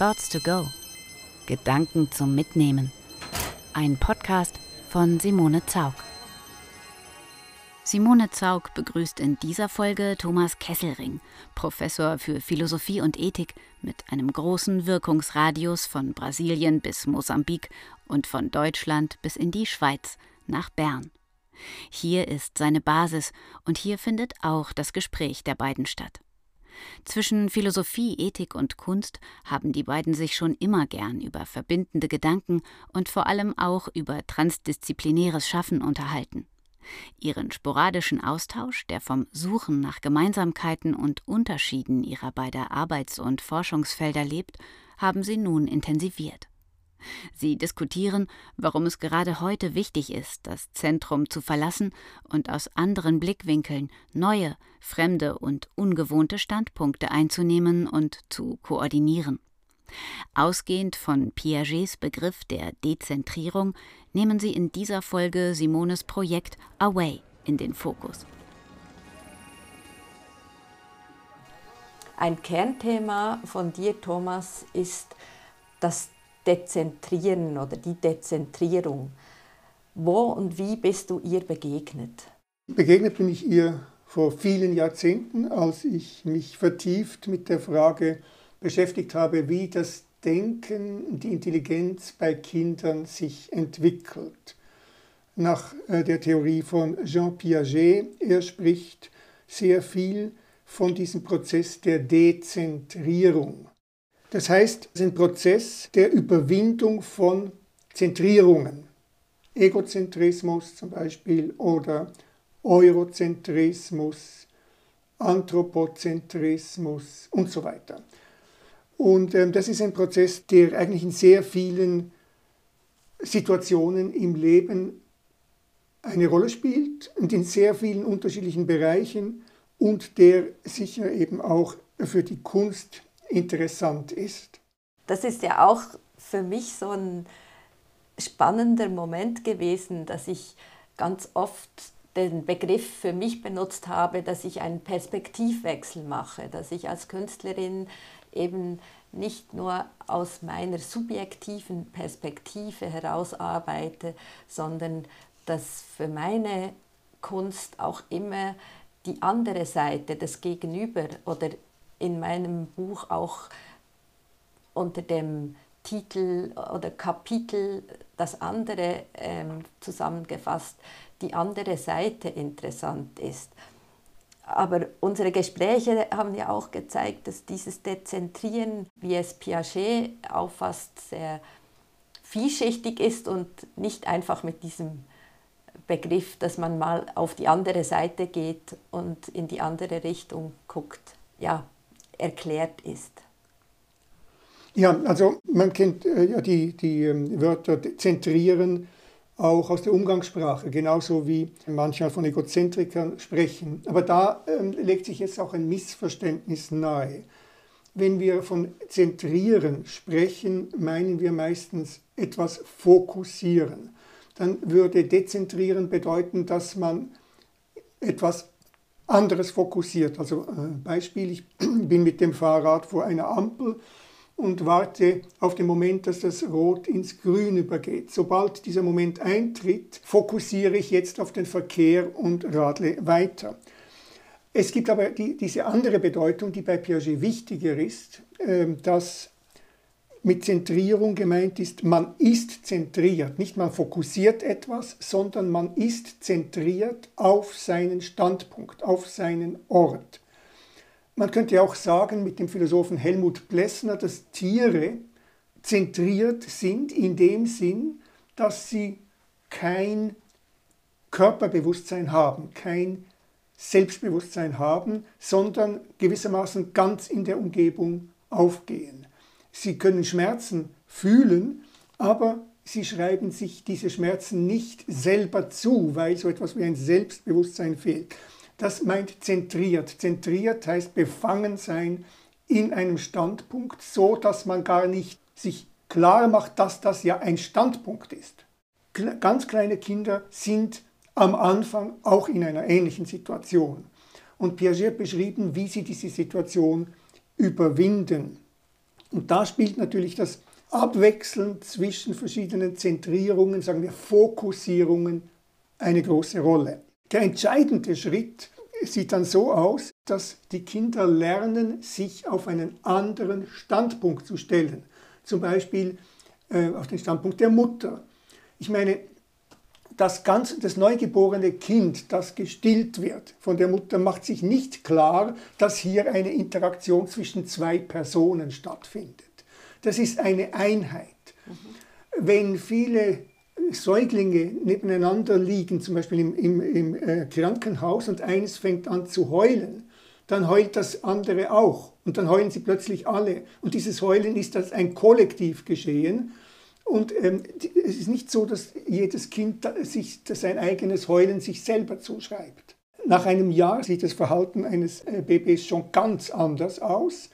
Thoughts to Go. Gedanken zum Mitnehmen. Ein Podcast von Simone Zaug. Simone Zaug begrüßt in dieser Folge Thomas Kesselring, Professor für Philosophie und Ethik mit einem großen Wirkungsradius von Brasilien bis Mosambik und von Deutschland bis in die Schweiz nach Bern. Hier ist seine Basis und hier findet auch das Gespräch der beiden statt. Zwischen Philosophie, Ethik und Kunst haben die beiden sich schon immer gern über verbindende Gedanken und vor allem auch über transdisziplinäres Schaffen unterhalten. Ihren sporadischen Austausch, der vom Suchen nach Gemeinsamkeiten und Unterschieden ihrer beider Arbeits- und Forschungsfelder lebt, haben sie nun intensiviert. Sie diskutieren, warum es gerade heute wichtig ist, das Zentrum zu verlassen und aus anderen Blickwinkeln neue, fremde und ungewohnte Standpunkte einzunehmen und zu koordinieren. Ausgehend von Piagets Begriff der Dezentrierung nehmen sie in dieser Folge Simones Projekt Away in den Fokus. Ein Kernthema von dir, Thomas, ist das Dezentrieren oder die Dezentrierung. Wo und wie bist du ihr begegnet? Begegnet bin ich ihr vor vielen Jahrzehnten, als ich mich vertieft mit der Frage beschäftigt habe, wie das Denken, die Intelligenz bei Kindern sich entwickelt. Nach äh, der Theorie von Jean Piaget, er spricht sehr viel von diesem Prozess der Dezentrierung. Das heißt, es ist ein Prozess der Überwindung von Zentrierungen. Egozentrismus zum Beispiel oder Eurozentrismus, Anthropozentrismus und so weiter. Und ähm, das ist ein Prozess, der eigentlich in sehr vielen Situationen im Leben eine Rolle spielt und in sehr vielen unterschiedlichen Bereichen und der sicher eben auch für die Kunst interessant ist. Das ist ja auch für mich so ein spannender Moment gewesen, dass ich ganz oft den Begriff für mich benutzt habe, dass ich einen Perspektivwechsel mache, dass ich als Künstlerin eben nicht nur aus meiner subjektiven Perspektive heraus arbeite, sondern dass für meine Kunst auch immer die andere Seite, das Gegenüber oder in meinem Buch auch unter dem Titel oder Kapitel das andere ähm, zusammengefasst, die andere Seite interessant ist. Aber unsere Gespräche haben ja auch gezeigt, dass dieses Dezentrieren, wie es Piaget auffasst, sehr vielschichtig ist und nicht einfach mit diesem Begriff, dass man mal auf die andere Seite geht und in die andere Richtung guckt. Ja, erklärt ist. Ja, also man kennt äh, ja die, die ähm, Wörter zentrieren auch aus der Umgangssprache, genauso wie manchmal von Egozentrikern sprechen. Aber da ähm, legt sich jetzt auch ein Missverständnis nahe. Wenn wir von zentrieren sprechen, meinen wir meistens etwas fokussieren. Dann würde dezentrieren bedeuten, dass man etwas anderes fokussiert. Also äh, Beispiel, ich bin mit dem Fahrrad vor einer Ampel und warte auf den Moment, dass das Rot ins Grün übergeht. Sobald dieser Moment eintritt, fokussiere ich jetzt auf den Verkehr und radle weiter. Es gibt aber die, diese andere Bedeutung, die bei Piaget wichtiger ist, äh, dass mit Zentrierung gemeint ist, man ist zentriert, nicht man fokussiert etwas, sondern man ist zentriert auf seinen Standpunkt, auf seinen Ort. Man könnte auch sagen mit dem Philosophen Helmut Plessner, dass Tiere zentriert sind in dem Sinn, dass sie kein Körperbewusstsein haben, kein Selbstbewusstsein haben, sondern gewissermaßen ganz in der Umgebung aufgehen. Sie können Schmerzen fühlen, aber sie schreiben sich diese Schmerzen nicht selber zu, weil so etwas wie ein Selbstbewusstsein fehlt. Das meint zentriert. Zentriert heißt befangen sein in einem Standpunkt, so dass man gar nicht sich klar macht, dass das ja ein Standpunkt ist. Ganz kleine Kinder sind am Anfang auch in einer ähnlichen Situation. Und Piaget beschrieben, wie sie diese Situation überwinden. Und da spielt natürlich das Abwechseln zwischen verschiedenen Zentrierungen, sagen wir Fokussierungen, eine große Rolle. Der entscheidende Schritt sieht dann so aus, dass die Kinder lernen, sich auf einen anderen Standpunkt zu stellen. Zum Beispiel äh, auf den Standpunkt der Mutter. Ich meine, das, ganz, das neugeborene Kind, das gestillt wird von der Mutter, macht sich nicht klar, dass hier eine Interaktion zwischen zwei Personen stattfindet. Das ist eine Einheit. Mhm. Wenn viele Säuglinge nebeneinander liegen, zum Beispiel im, im, im äh, Krankenhaus, und eines fängt an zu heulen, dann heult das andere auch. Und dann heulen sie plötzlich alle. Und dieses Heulen ist als ein Kollektiv geschehen. Und ähm, es ist nicht so, dass jedes Kind sich sein eigenes Heulen sich selber zuschreibt. Nach einem Jahr sieht das Verhalten eines äh, Babys schon ganz anders aus.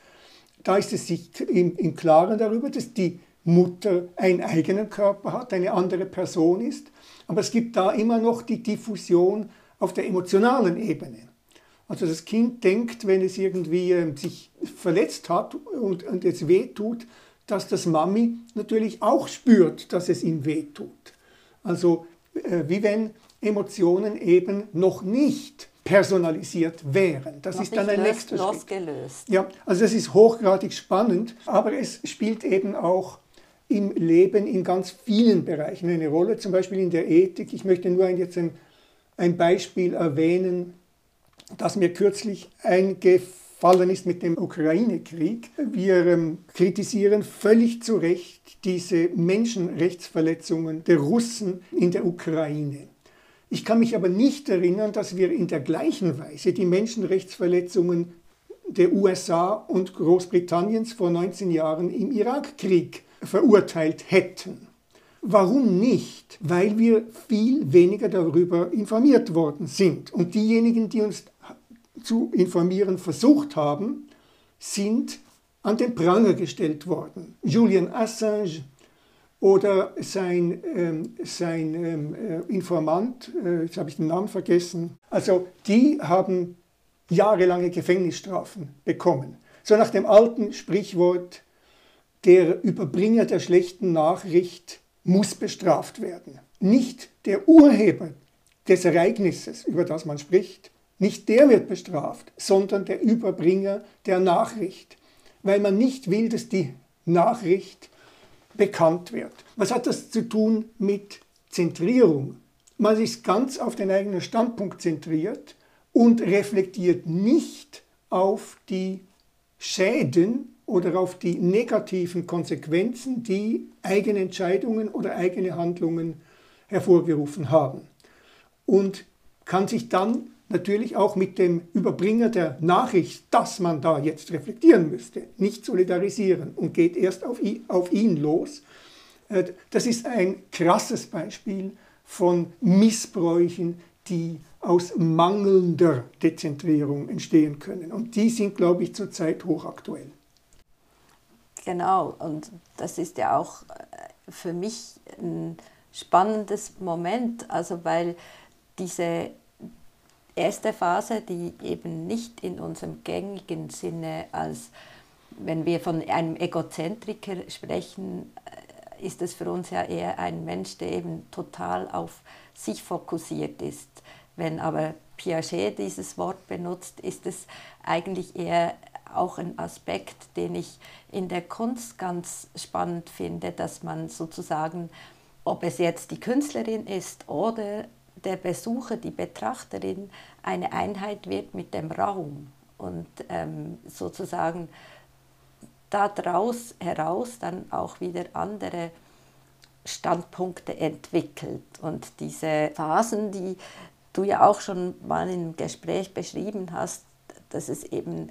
Da ist es sich im, im Klaren darüber, dass die Mutter einen eigenen Körper hat, eine andere Person ist. Aber es gibt da immer noch die Diffusion auf der emotionalen Ebene. Also das Kind denkt, wenn es irgendwie äh, sich verletzt hat und, und es weh tut, dass das Mami natürlich auch spürt, dass es ihm weh tut. Also äh, wie wenn Emotionen eben noch nicht personalisiert wären. Das noch ist dann ein nächster Schritt. Ja, also das ist hochgradig spannend, aber es spielt eben auch im Leben in ganz vielen Bereichen eine Rolle, zum Beispiel in der Ethik. Ich möchte nur jetzt ein, ein Beispiel erwähnen, das mir kürzlich eingefallen ist mit dem Ukraine-Krieg. Wir ähm, kritisieren völlig zu Recht diese Menschenrechtsverletzungen der Russen in der Ukraine. Ich kann mich aber nicht erinnern, dass wir in der gleichen Weise die Menschenrechtsverletzungen der USA und Großbritanniens vor 19 Jahren im Irakkrieg verurteilt hätten. Warum nicht? Weil wir viel weniger darüber informiert worden sind. Und diejenigen, die uns zu informieren versucht haben, sind an den Pranger gestellt worden. Julian Assange oder sein, ähm, sein ähm, äh, Informant, äh, jetzt habe ich den Namen vergessen, also die haben jahrelange Gefängnisstrafen bekommen. So nach dem alten Sprichwort, der Überbringer der schlechten Nachricht muss bestraft werden. Nicht der Urheber des Ereignisses, über das man spricht, nicht der wird bestraft, sondern der Überbringer der Nachricht, weil man nicht will, dass die Nachricht bekannt wird. Was hat das zu tun mit Zentrierung? Man ist ganz auf den eigenen Standpunkt zentriert und reflektiert nicht auf die Schäden oder auf die negativen Konsequenzen, die eigene Entscheidungen oder eigene Handlungen hervorgerufen haben. Und kann sich dann natürlich auch mit dem Überbringer der Nachricht, dass man da jetzt reflektieren müsste, nicht solidarisieren und geht erst auf ihn, los. Äh, das ist ein krasses Beispiel von Missbräuchen, die aus mangelnder Dezentrierung entstehen können. Und die sind, glaube ich, zurzeit hochaktuell. Genau, und das ist ja auch äh, für mich ein spannendes Moment, also weil diese erste Phase, die eben nicht in unserem gängigen Sinne als, wenn wir von einem Egozentriker sprechen, äh, ist es für uns ja eher ein Mensch, der eben total auf sich fokussiert ist. Wenn aber Piaget dieses Wort benutzt, ist es eigentlich eher auch ein Aspekt, den ich in der Kunst ganz spannend finde, dass man sozusagen, ob es jetzt die Künstlerin ist oder der Besucher, die Betrachterin, eine Einheit wird mit dem Raum und ähm, sozusagen daraus heraus dann auch wieder andere Standpunkte entwickelt. Und diese Phasen, die du ja auch schon mal im Gespräch beschrieben hast, dass es eben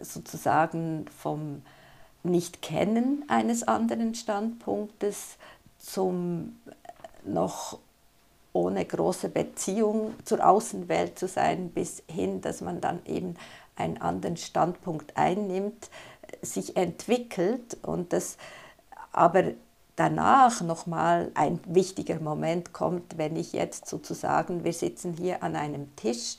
sozusagen vom Nicht-Kennen eines anderen Standpunktes zum noch ohne große Beziehung zur Außenwelt zu sein, bis hin, dass man dann eben einen anderen Standpunkt einnimmt, sich entwickelt und das aber danach nochmal ein wichtiger Moment kommt, wenn ich jetzt sozusagen, wir sitzen hier an einem Tisch,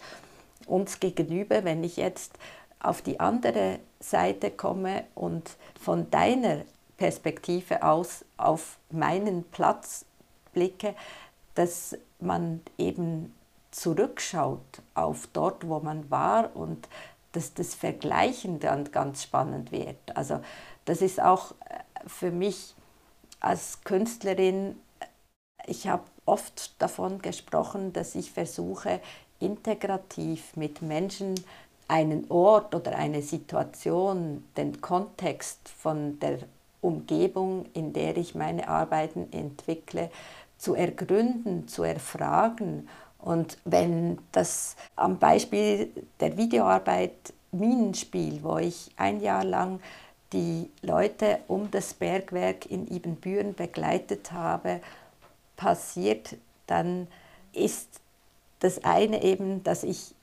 uns gegenüber, wenn ich jetzt auf die andere Seite komme und von deiner Perspektive aus auf meinen Platz blicke, dass man eben zurückschaut auf dort, wo man war und dass das Vergleichen dann ganz spannend wird. Also das ist auch äh, für mich als Künstlerin, ich habe oft davon gesprochen, dass ich versuche, integrativ mit Menschen einen Ort oder eine Situation, den Kontext von der Umgebung, in der ich meine Arbeiten entwickle, zu ergründen, zu erfragen. Und wenn das am Beispiel der Videoarbeit Minenspiel, wo ich ein Jahr lang die Leute um das Bergwerk in Ibbenbüren begleitet habe, passiert, dann ist das eine eben, dass ich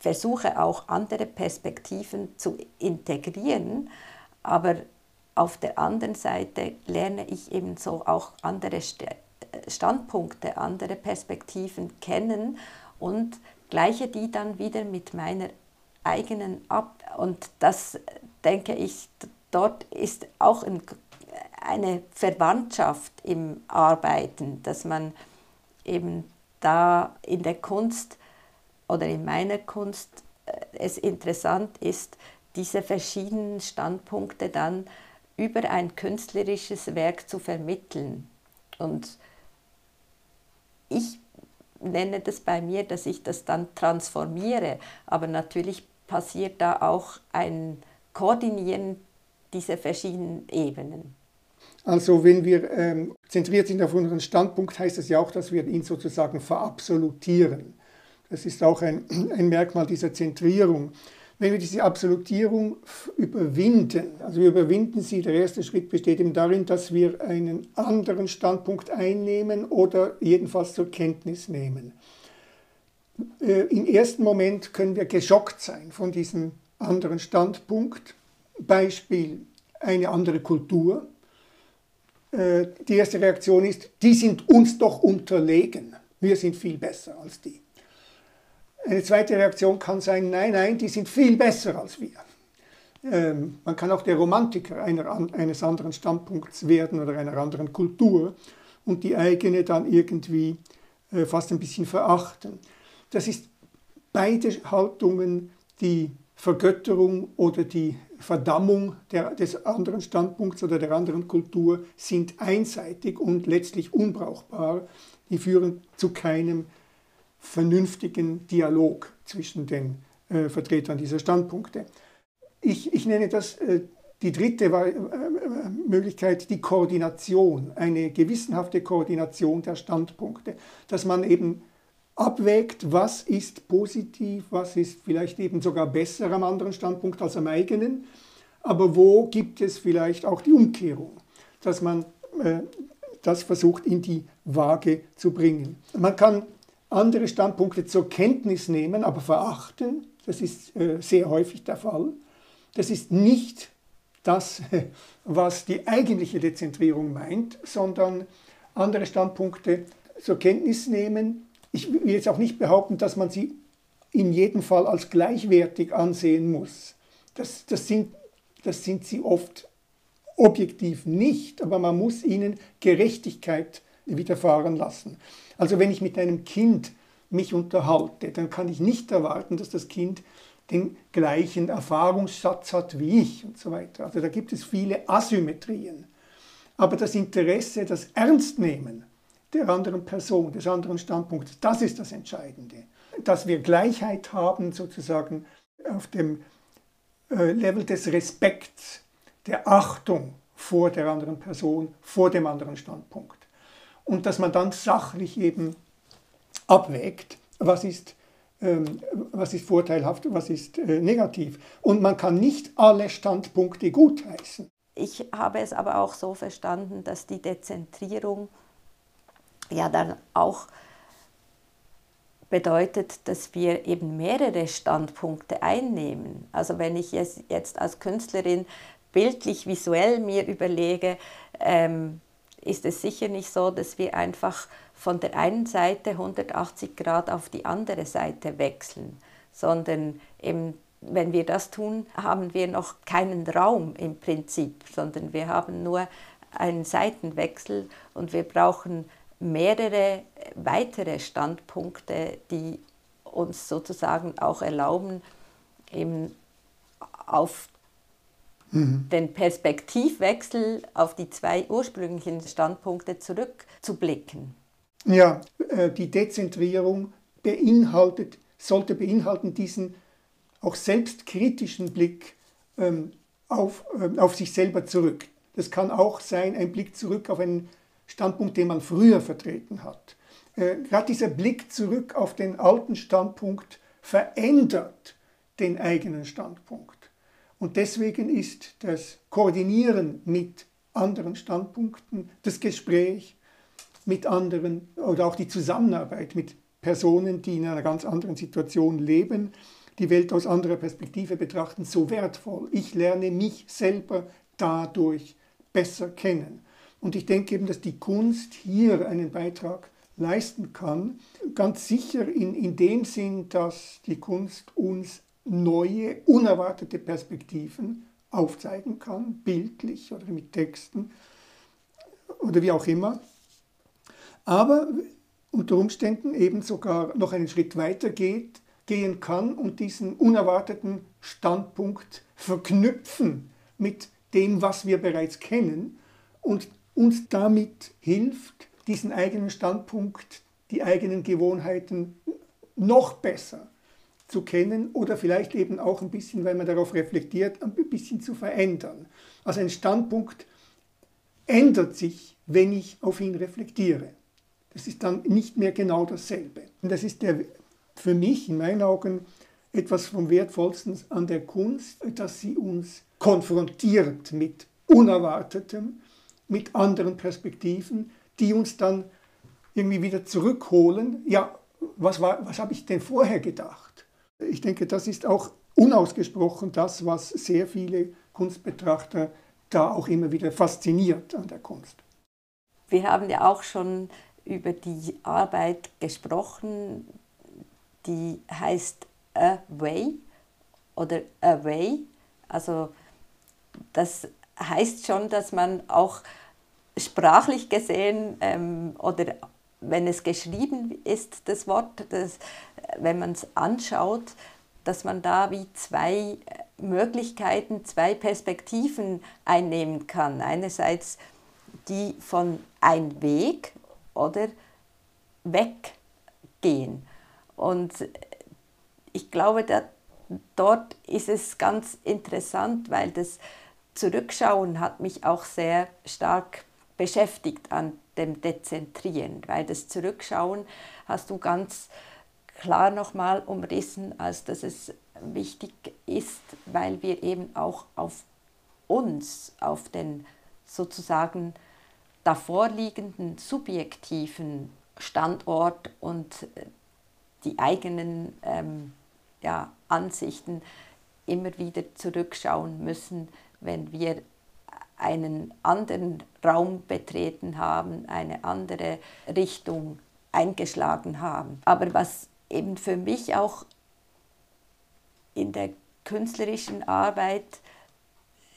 versuche auch andere Perspektiven zu integrieren, aber auf der anderen Seite lerne ich eben so auch andere Standpunkte, andere Perspektiven kennen und gleiche die dann wieder mit meiner eigenen ab. Und das denke ich, dort ist auch eine Verwandtschaft im Arbeiten, dass man eben da in der Kunst oder in meiner Kunst äh, es interessant ist, diese verschiedenen Standpunkte dann über ein künstlerisches Werk zu vermitteln. Und ich nenne das bei mir, dass ich das dann transformiere, aber natürlich passiert da auch ein Koordinieren dieser verschiedenen Ebenen. Also wenn wir ähm, zentriert sind auf unseren Standpunkt, heißt das ja auch, dass wir ihn sozusagen verabsolutieren. Das ist auch ein, ein Merkmal dieser Zentrierung. Wenn wir diese Absolutierung überwinden, also wir überwinden sie, der erste Schritt besteht eben darin, dass wir einen anderen Standpunkt einnehmen oder jedenfalls zur Kenntnis nehmen. Äh, Im ersten Moment können wir geschockt sein von diesem anderen Standpunkt. Beispiel eine andere Kultur. Äh, die erste Reaktion ist, die sind uns doch unterlegen. Wir sind viel besser als die. Eine zweite Reaktion kann sein, nein, nein, die sind viel besser als wir. Ähm, man kann auch der Romantiker einer, eines anderen Standpunkts werden oder einer anderen Kultur und die eigene dann irgendwie äh, fast ein bisschen verachten. Das ist beide Haltungen, die Vergötterung oder die Verdammung der, des anderen Standpunkts oder der anderen Kultur sind einseitig und letztlich unbrauchbar. Die führen zu keinem vernünftigen Dialog zwischen den äh, Vertretern dieser Standpunkte. Ich, ich nenne das äh, die dritte äh, äh, Möglichkeit, die Koordination, eine gewissenhafte Koordination der Standpunkte, dass man eben abwägt, was ist positiv, was ist vielleicht eben sogar besser am anderen Standpunkt als am eigenen, aber wo gibt es vielleicht auch die Umkehrung, dass man äh, das versucht in die Waage zu bringen. Man kann andere Standpunkte zur Kenntnis nehmen, aber verachten. Das ist äh, sehr häufig der Fall. Das ist nicht das, was die eigentliche Dezentrierung meint, sondern andere Standpunkte zur Kenntnis nehmen. Ich will jetzt auch nicht behaupten, dass man sie in jedem Fall als gleichwertig ansehen muss. Das, das, sind, das sind sie oft objektiv nicht, aber man muss ihnen Gerechtigkeit widerfahren lassen. Also wenn ich mit einem Kind mich unterhalte, dann kann ich nicht erwarten, dass das Kind den gleichen Erfahrungsschatz hat wie ich und so weiter. Also da gibt es viele Asymmetrien. Aber das Interesse, das Ernstnehmen der anderen Person, des anderen Standpunktes, das ist das Entscheidende. Dass wir Gleichheit haben, sozusagen auf dem äh, Level des Respekts, der Achtung vor der anderen Person, vor dem anderen Standpunkt und dass man dann sachlich eben abwägt, was ist, ähm, was ist vorteilhaft, was ist äh, negativ. Und man kann nicht alle Standpunkte gutheißen. Ich habe es aber auch so verstanden, dass die Dezentrierung ja dann auch bedeutet, dass wir eben mehrere Standpunkte einnehmen. Also wenn ich jetzt als Künstlerin bildlich, visuell mir überlege, ähm, ist es sicher nicht so, dass wir einfach von der einen Seite 180 Grad auf die andere Seite wechseln, sondern eben wenn wir das tun, haben wir noch keinen Raum im Prinzip, sondern wir haben nur einen Seitenwechsel und wir brauchen mehrere weitere Standpunkte, die uns sozusagen auch erlauben, eben auf den Perspektivwechsel auf die zwei ursprünglichen Standpunkte zurückzublicken. Ja, äh, die Dezentrierung beinhaltet, sollte beinhalten diesen auch selbstkritischen Blick ähm, auf, äh, auf sich selber zurück. Das kann auch sein, ein Blick zurück auf einen Standpunkt, den man früher vertreten hat. Äh, Gerade dieser Blick zurück auf den alten Standpunkt verändert den eigenen Standpunkt. Und deswegen ist das Koordinieren mit anderen Standpunkten, das Gespräch mit anderen oder auch die Zusammenarbeit mit Personen, die in einer ganz anderen Situation leben, die Welt aus anderer Perspektive betrachten, so wertvoll. Ich lerne mich selber dadurch besser kennen. Und ich denke eben, dass die Kunst hier einen Beitrag leisten kann, ganz sicher in, in dem Sinn, dass die Kunst uns neue, unerwartete Perspektiven aufzeigen kann, bildlich oder mit Texten oder wie auch immer. Aber unter Umständen eben sogar noch einen Schritt weiter geht, gehen kann und diesen unerwarteten Standpunkt verknüpfen mit dem, was wir bereits kennen und uns damit hilft, diesen eigenen Standpunkt, die eigenen Gewohnheiten noch besser zu kennen oder vielleicht eben auch ein bisschen, weil man darauf reflektiert, ein bisschen zu verändern. Also ein Standpunkt ändert sich, wenn ich auf ihn reflektiere. Das ist dann nicht mehr genau dasselbe. Und das ist der, für mich in meinen Augen etwas vom Wertvollsten an der Kunst, dass sie uns konfrontiert mit Unerwartetem, mit anderen Perspektiven, die uns dann irgendwie wieder zurückholen. Ja, was, was habe ich denn vorher gedacht? Ich denke, das ist auch unausgesprochen das, was sehr viele Kunstbetrachter da auch immer wieder fasziniert an der Kunst. Wir haben ja auch schon über die Arbeit gesprochen, die heißt Away oder Away. Also das heißt schon, dass man auch sprachlich gesehen ähm, oder wenn es geschrieben ist, das Wort, das, wenn man es anschaut, dass man da wie zwei Möglichkeiten, zwei Perspektiven einnehmen kann. Einerseits die von ein Weg oder weggehen. Und ich glaube, da, dort ist es ganz interessant, weil das Zurückschauen hat mich auch sehr stark beschäftigt an dem Dezentrieren, weil das Zurückschauen hast du ganz klar nochmal umrissen, als dass es wichtig ist, weil wir eben auch auf uns, auf den sozusagen davorliegenden subjektiven Standort und die eigenen ähm, ja, Ansichten immer wieder zurückschauen müssen, wenn wir einen anderen Raum betreten haben, eine andere Richtung eingeschlagen haben. Aber was eben für mich auch in der künstlerischen Arbeit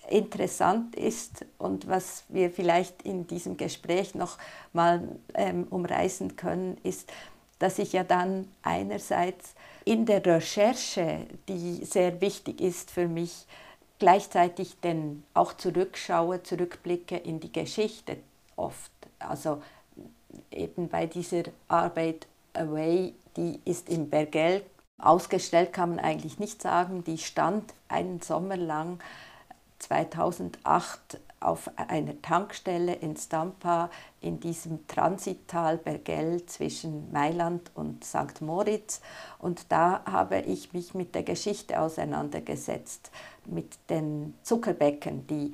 interessant ist und was wir vielleicht in diesem Gespräch noch mal ähm, umreißen können, ist, dass ich ja dann einerseits in der Recherche, die sehr wichtig ist für mich, gleichzeitig denn auch zurückschaue, zurückblicke in die Geschichte oft. Also eben bei dieser Arbeit Away, die ist in Bergell ausgestellt, kann man eigentlich nicht sagen. Die stand einen Sommer lang 2008 auf einer Tankstelle in Stampa in diesem Transittal Bergell zwischen Mailand und St. Moritz. Und da habe ich mich mit der Geschichte auseinandergesetzt, mit den Zuckerbäcken, die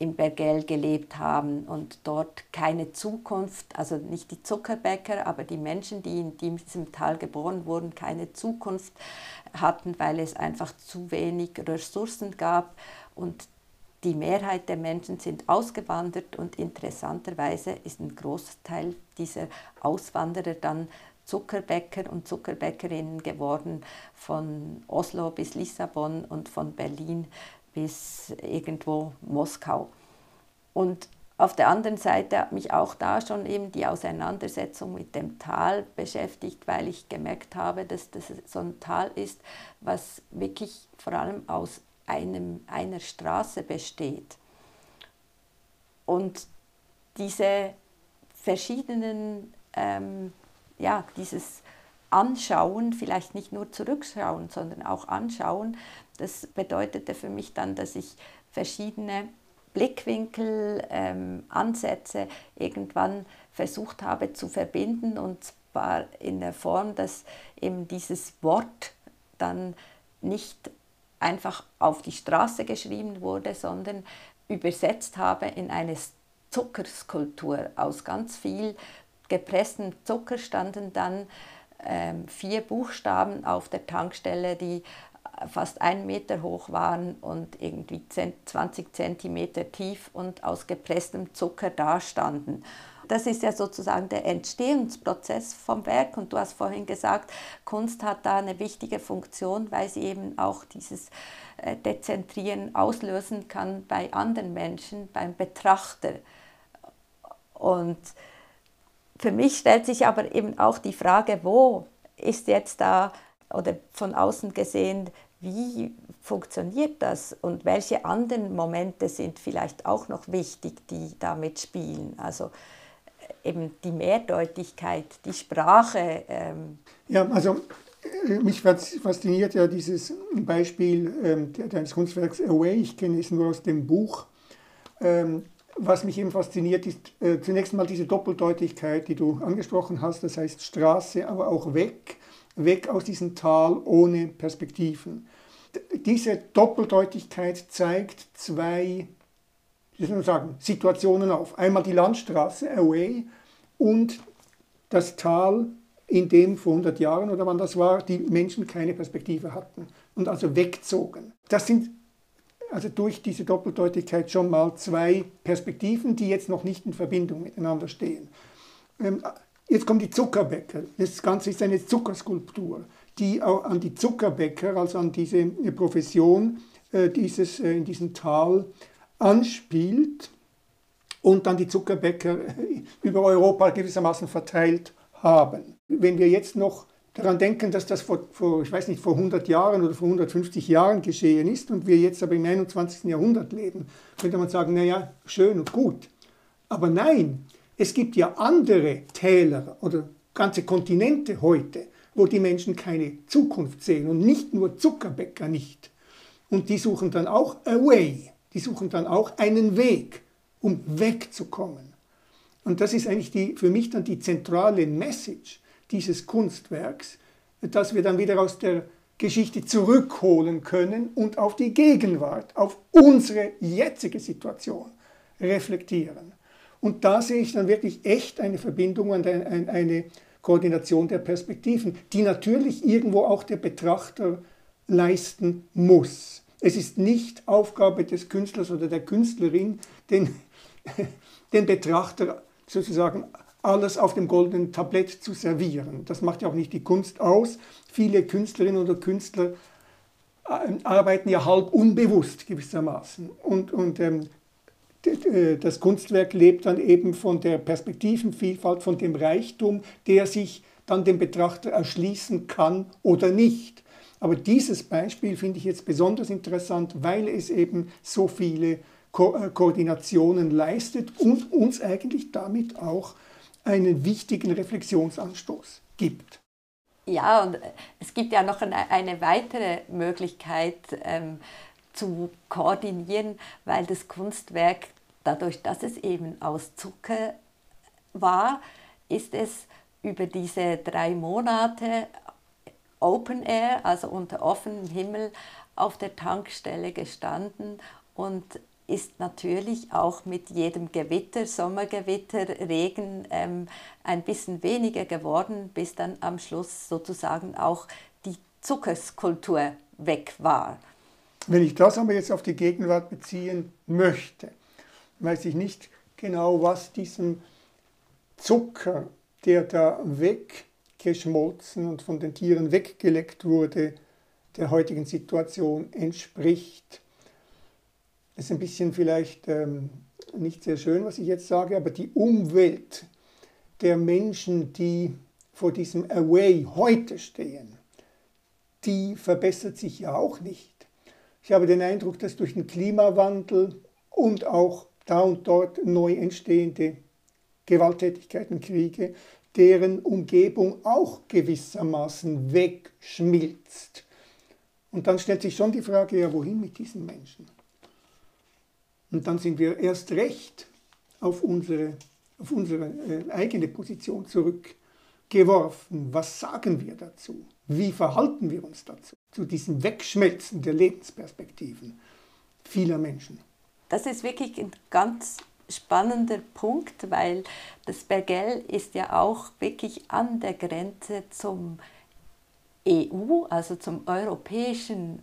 in Bergell gelebt haben und dort keine Zukunft, also nicht die Zuckerbäcker, aber die Menschen, die in diesem Tal geboren wurden, keine Zukunft hatten, weil es einfach zu wenig Ressourcen gab. Und die Mehrheit der Menschen sind ausgewandert und interessanterweise ist ein Großteil dieser Auswanderer dann Zuckerbäcker und Zuckerbäckerinnen geworden, von Oslo bis Lissabon und von Berlin bis irgendwo Moskau. Und auf der anderen Seite hat mich auch da schon eben die Auseinandersetzung mit dem Tal beschäftigt, weil ich gemerkt habe, dass das so ein Tal ist, was wirklich vor allem aus einem, einer Straße besteht. Und diese verschiedenen, ähm, ja, dieses Anschauen, vielleicht nicht nur zurückschauen, sondern auch anschauen, das bedeutete für mich dann, dass ich verschiedene Blickwinkel, ähm, Ansätze irgendwann versucht habe zu verbinden und zwar in der Form, dass eben dieses Wort dann nicht einfach auf die Straße geschrieben wurde, sondern übersetzt habe in eine Zuckerskulptur. Aus ganz viel gepresstem Zucker standen dann ähm, vier Buchstaben auf der Tankstelle, die fast einen Meter hoch waren und irgendwie 20 Zentimeter tief und aus gepresstem Zucker dastanden. Das ist ja sozusagen der Entstehungsprozess vom Werk und du hast vorhin gesagt, Kunst hat da eine wichtige Funktion, weil sie eben auch dieses äh, Dezentrieren auslösen kann bei anderen Menschen, beim Betrachter. Und für mich stellt sich aber eben auch die Frage, wo ist jetzt da oder von außen gesehen wie funktioniert das und welche anderen Momente sind vielleicht auch noch wichtig, die damit spielen? Also eben die Mehrdeutigkeit, die Sprache. Ähm. Ja, also äh, mich fasziniert ja dieses Beispiel ähm, deines Kunstwerks Away. Ich kenne es nur aus dem Buch. Ähm, was mich eben fasziniert, ist äh, zunächst mal diese Doppeldeutigkeit, die du angesprochen hast. Das heißt Straße, aber auch weg weg aus diesem Tal ohne Perspektiven. Diese Doppeldeutigkeit zeigt zwei sagen, Situationen auf. Einmal die Landstraße, Away, und das Tal, in dem vor 100 Jahren oder wann das war, die Menschen keine Perspektive hatten und also wegzogen. Das sind also durch diese Doppeldeutigkeit schon mal zwei Perspektiven, die jetzt noch nicht in Verbindung miteinander stehen. Ähm, Jetzt kommen die Zuckerbäcker. Das Ganze ist eine Zuckerskulptur, die auch an die Zuckerbäcker, also an diese Profession äh, dieses, äh, in diesem Tal anspielt und dann die Zuckerbäcker über Europa gewissermaßen verteilt haben. Wenn wir jetzt noch daran denken, dass das vor, vor, ich weiß nicht, vor 100 Jahren oder vor 150 Jahren geschehen ist und wir jetzt aber im 21. Jahrhundert leben, könnte man sagen, naja, schön und gut. Aber nein, es gibt ja andere Täler oder ganze Kontinente heute, wo die Menschen keine Zukunft sehen und nicht nur Zuckerbäcker nicht. Und die suchen dann auch away, die suchen dann auch einen Weg, um wegzukommen. Und das ist eigentlich die, für mich dann die zentrale Message dieses Kunstwerks, dass wir dann wieder aus der Geschichte zurückholen können und auf die Gegenwart, auf unsere jetzige Situation reflektieren. Und da sehe ich dann wirklich echt eine Verbindung und eine Koordination der Perspektiven, die natürlich irgendwo auch der Betrachter leisten muss. Es ist nicht Aufgabe des Künstlers oder der Künstlerin, den, den Betrachter sozusagen alles auf dem goldenen Tablett zu servieren. Das macht ja auch nicht die Kunst aus. Viele Künstlerinnen oder Künstler äh, arbeiten ja halb unbewusst gewissermaßen. Und, und ähm, äh, das Kunstwerk lebt dann eben von der Perspektivenvielfalt, von dem Reichtum, der sich dann dem Betrachter erschließen kann oder nicht. Aber dieses Beispiel finde ich jetzt besonders interessant, weil es eben so viele Ko äh, Koordinationen leistet und uns eigentlich damit auch einen wichtigen Reflexionsanstoß gibt. Ja, und es gibt ja noch eine, weitere Möglichkeit, ähm, zu koordinieren, weil das Kunstwerk, dadurch, dass es eben aus Zucker war, ist es über diese drei Monate Open Air, also unter offenem Himmel, auf der Tankstelle gestanden und ist natürlich auch mit jedem Gewitter, Sommergewitter, Regen ähm, ein bisschen weniger geworden, bis dann am Schluss sozusagen auch die Zuckerskulptur weg war. Wenn ich das aber jetzt auf die Gegenwart beziehen möchte, weiß ich nicht genau, was diesem Zucker, der da weg weggeschmolzen und von den Tieren weggeleckt wurde, der heutigen Situation entspricht. Das ist ein bisschen vielleicht ähm, nicht sehr schön, was ich jetzt sage, aber die Umwelt der Menschen, die vor diesem Away heute stehen, die verbessert sich ja auch nicht. Ich habe den Eindruck, dass durch den Klimawandel und auch da und dort neu entstehende Gewalttätigkeiten, Kriege, deren Umgebung auch gewissermaßen wegschmilzt. Und dann stellt sich schon die Frage, ja, wohin mit diesen Menschen? Und dann sind wir erst recht auf unsere, auf unsere äh, eigene Position zurückgeworfen. Was sagen wir dazu? Wie verhalten wir uns dazu? Zu diesem Wegschmelzen der Lebensperspektiven vieler Menschen. Das ist wirklich ein ganz spannender Punkt, weil das Bergell ist ja auch wirklich an der Grenze zum EU, also zum europäischen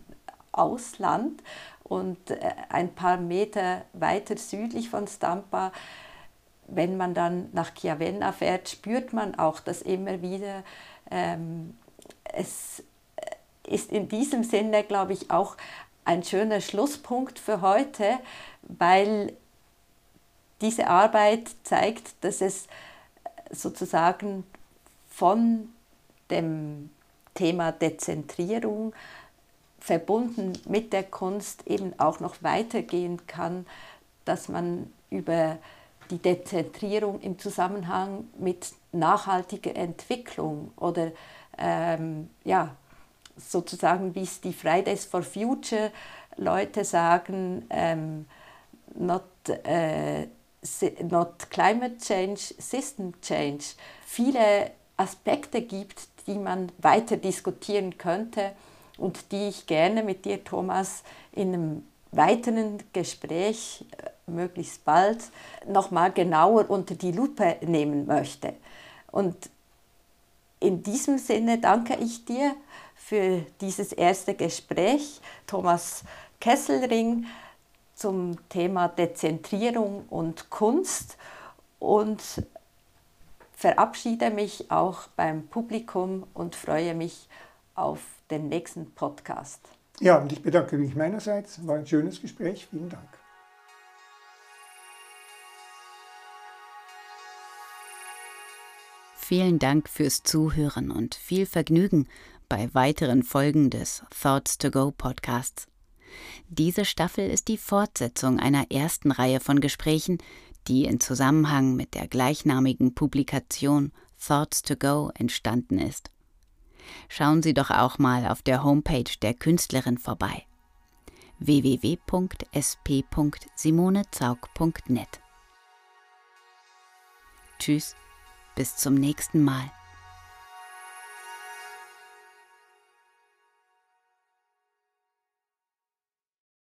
Ausland und äh, ein paar Meter weiter südlich von Stampa, wenn man dann nach Chiavenna fährt, spürt man auch das immer wieder. Ähm, es äh, ist in diesem Sinne, glaube ich, auch ein schöner Schlusspunkt für heute, weil diese Arbeit zeigt, dass es sozusagen von dem Thema Dezentrierung verbunden mit der Kunst eben auch noch weitergehen kann, dass man über die Dezentrierung im Zusammenhang mit nachhaltiger Entwicklung oder ähm, ja, sozusagen, wie es die Fridays for Future Leute sagen, ähm, not, äh, not climate change, system change, viele Aspekte gibt, die man weiter diskutieren könnte und die ich gerne mit dir, Thomas, in einem weiteren Gespräch äh, möglichst bald nochmal genauer unter die Lupe nehmen möchte. Und in diesem Sinne danke ich dir für dieses erste Gespräch, Thomas Kesselring, zum Thema Dezentrierung und Kunst und verabschiede mich auch beim Publikum und freue mich auf den nächsten Podcast. Ja, und ich bedanke mich meinerseits. War ein schönes Gespräch. Vielen Dank. Vielen Dank fürs Zuhören und viel Vergnügen bei weiteren Folgen des Thoughts to Go Podcasts. Diese Staffel ist die Fortsetzung einer ersten Reihe von Gesprächen, die in Zusammenhang mit der gleichnamigen Publikation Thoughts to Go entstanden ist. Schauen Sie doch auch mal auf der Homepage der Künstlerin vorbei www.sp.simonezaug.net. Tschüss, bis zum nächsten Mal.